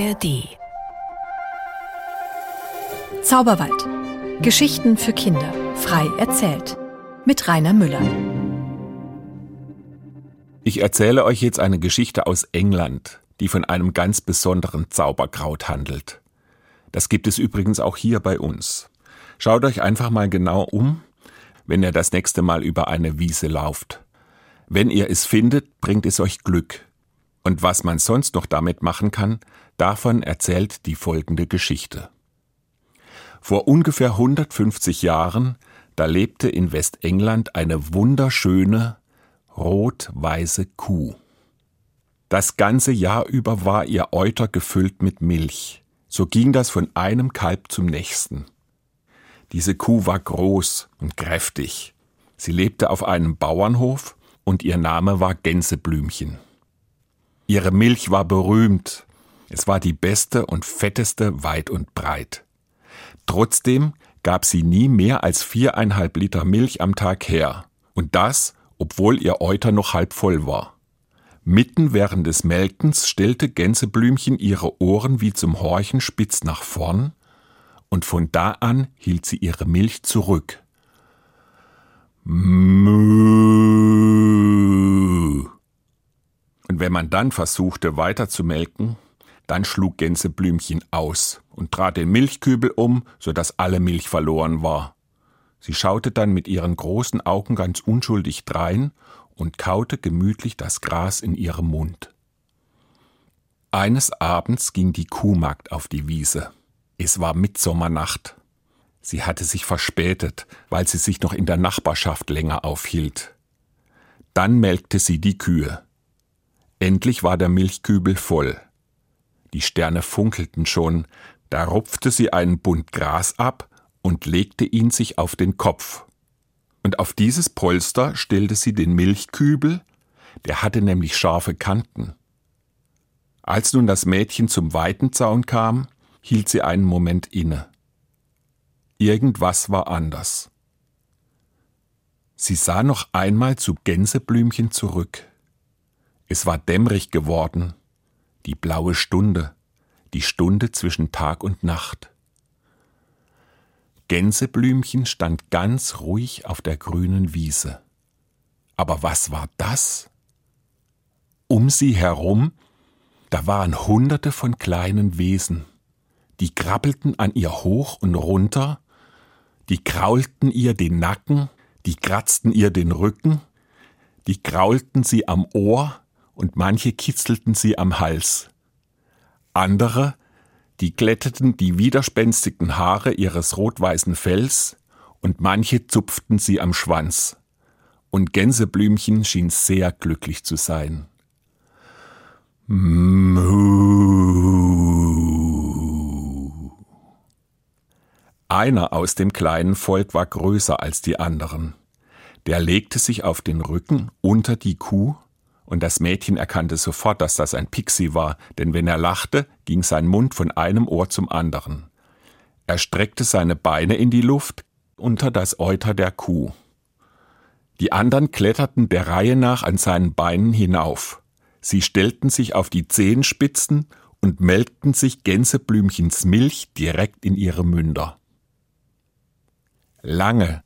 ARD Zauberwald. Geschichten für Kinder. Frei erzählt. Mit Rainer Müller. Ich erzähle euch jetzt eine Geschichte aus England, die von einem ganz besonderen Zauberkraut handelt. Das gibt es übrigens auch hier bei uns. Schaut euch einfach mal genau um, wenn ihr das nächste Mal über eine Wiese lauft. Wenn ihr es findet, bringt es euch Glück. Und was man sonst noch damit machen kann, davon erzählt die folgende Geschichte. Vor ungefähr 150 Jahren, da lebte in Westengland eine wunderschöne, rot-weiße Kuh. Das ganze Jahr über war ihr Euter gefüllt mit Milch. So ging das von einem Kalb zum nächsten. Diese Kuh war groß und kräftig. Sie lebte auf einem Bauernhof und ihr Name war Gänseblümchen. Ihre Milch war berühmt. Es war die beste und fetteste weit und breit. Trotzdem gab sie nie mehr als viereinhalb Liter Milch am Tag her. Und das, obwohl ihr Euter noch halb voll war. Mitten während des Melkens stellte Gänseblümchen ihre Ohren wie zum Horchen spitz nach vorn, und von da an hielt sie ihre Milch zurück. Mü. Und wenn man dann versuchte weiter zu melken, dann schlug Gänseblümchen aus und trat den Milchkübel um, so dass alle Milch verloren war. Sie schaute dann mit ihren großen Augen ganz unschuldig drein und kaute gemütlich das Gras in ihrem Mund. Eines Abends ging die Kuhmagd auf die Wiese. Es war Mitsommernacht. Sie hatte sich verspätet, weil sie sich noch in der Nachbarschaft länger aufhielt. Dann melkte sie die Kühe. Endlich war der Milchkübel voll. Die Sterne funkelten schon, da rupfte sie einen Bund Gras ab und legte ihn sich auf den Kopf. Und auf dieses Polster stellte sie den Milchkübel, der hatte nämlich scharfe Kanten. Als nun das Mädchen zum Weitenzaun kam, hielt sie einen Moment inne. Irgendwas war anders. Sie sah noch einmal zu Gänseblümchen zurück. Es war dämmerig geworden, die blaue Stunde, die Stunde zwischen Tag und Nacht. Gänseblümchen stand ganz ruhig auf der grünen Wiese. Aber was war das? Um sie herum, da waren hunderte von kleinen Wesen, die krabbelten an ihr hoch und runter, die kraulten ihr den Nacken, die kratzten ihr den Rücken, die kraulten sie am Ohr, und manche kitzelten sie am Hals. Andere, die glätteten die widerspenstigen Haare ihres rot-weißen Fells, und manche zupften sie am Schwanz. Und Gänseblümchen schien sehr glücklich zu sein. Einer aus dem kleinen Volk war größer als die anderen. Der legte sich auf den Rücken unter die Kuh und das Mädchen erkannte sofort, dass das ein Pixie war, denn wenn er lachte, ging sein Mund von einem Ohr zum anderen. Er streckte seine Beine in die Luft unter das Euter der Kuh. Die anderen kletterten der Reihe nach an seinen Beinen hinauf. Sie stellten sich auf die Zehenspitzen und melkten sich Gänseblümchens Milch direkt in ihre Münder. Lange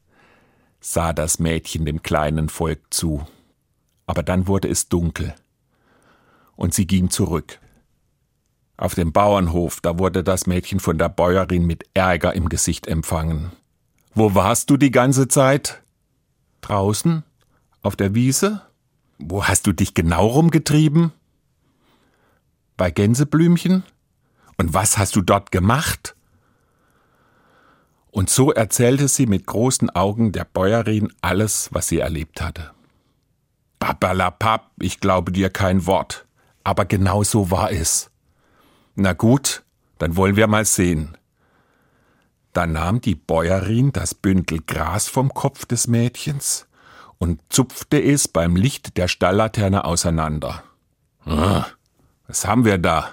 sah das Mädchen dem kleinen Volk zu aber dann wurde es dunkel. Und sie ging zurück. Auf dem Bauernhof, da wurde das Mädchen von der Bäuerin mit Ärger im Gesicht empfangen. Wo warst du die ganze Zeit? Draußen? Auf der Wiese? Wo hast du dich genau rumgetrieben? Bei Gänseblümchen? Und was hast du dort gemacht? Und so erzählte sie mit großen Augen der Bäuerin alles, was sie erlebt hatte. Babalapap, ich glaube dir kein Wort. Aber genau so war es. Na gut, dann wollen wir mal sehen. Da nahm die Bäuerin das Bündel Gras vom Kopf des Mädchens und zupfte es beim Licht der Stalllaterne auseinander. Ah, was haben wir da?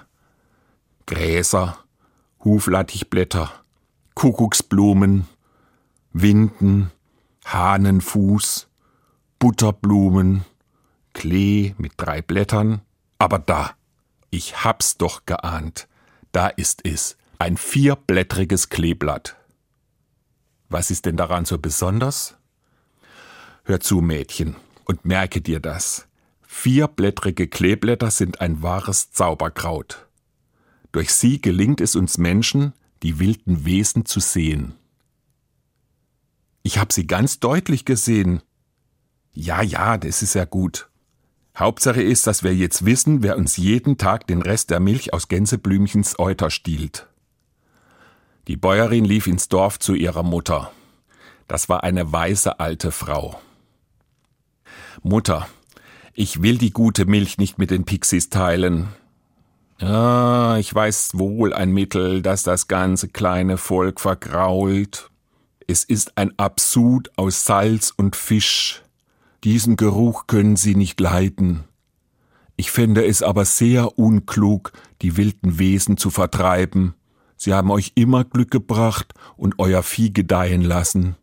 Gräser, Huflattichblätter, Kuckucksblumen, Winden, Hahnenfuß, Butterblumen, Klee mit drei Blättern, aber da, ich hab's doch geahnt. Da ist es, ein vierblättriges Kleeblatt. Was ist denn daran so besonders? Hör zu, Mädchen, und merke dir das. Vierblättrige Kleeblätter sind ein wahres Zauberkraut. Durch sie gelingt es uns Menschen, die wilden Wesen zu sehen. Ich habe sie ganz deutlich gesehen. Ja, ja, das ist ja gut. Hauptsache ist, dass wir jetzt wissen, wer uns jeden Tag den Rest der Milch aus Gänseblümchens Euter stiehlt. Die Bäuerin lief ins Dorf zu ihrer Mutter. Das war eine weise alte Frau. Mutter, ich will die gute Milch nicht mit den Pixies teilen. Ah, ich weiß wohl ein Mittel, das das ganze kleine Volk vergrault. Es ist ein Absud aus Salz und Fisch. Diesen Geruch können Sie nicht leiden. Ich fände es aber sehr unklug, die wilden Wesen zu vertreiben. Sie haben euch immer Glück gebracht und euer Vieh gedeihen lassen.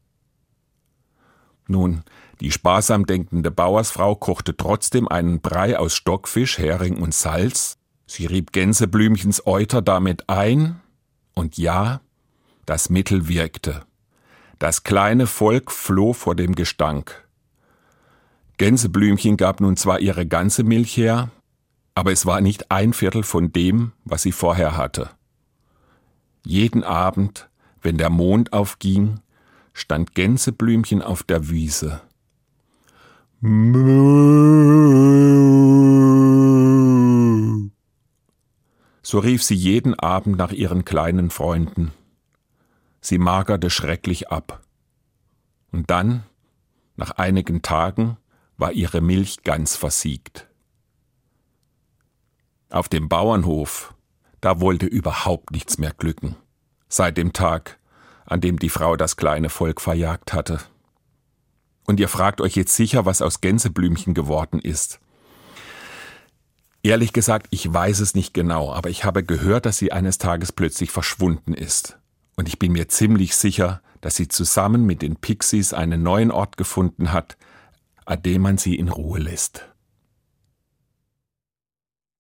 Nun, die sparsam denkende Bauersfrau kochte trotzdem einen Brei aus Stockfisch, Hering und Salz. Sie rieb Gänseblümchens Euter damit ein. Und ja, das Mittel wirkte. Das kleine Volk floh vor dem Gestank. Gänseblümchen gab nun zwar ihre ganze Milch her, aber es war nicht ein Viertel von dem, was sie vorher hatte. Jeden Abend, wenn der Mond aufging, stand Gänseblümchen auf der Wiese. So rief sie jeden Abend nach ihren kleinen Freunden. Sie magerte schrecklich ab. Und dann, nach einigen Tagen, war ihre Milch ganz versiegt. Auf dem Bauernhof, da wollte überhaupt nichts mehr glücken, seit dem Tag, an dem die Frau das kleine Volk verjagt hatte. Und ihr fragt euch jetzt sicher, was aus Gänseblümchen geworden ist. Ehrlich gesagt, ich weiß es nicht genau, aber ich habe gehört, dass sie eines Tages plötzlich verschwunden ist. Und ich bin mir ziemlich sicher, dass sie zusammen mit den Pixies einen neuen Ort gefunden hat, dem man sie in Ruhe lässt.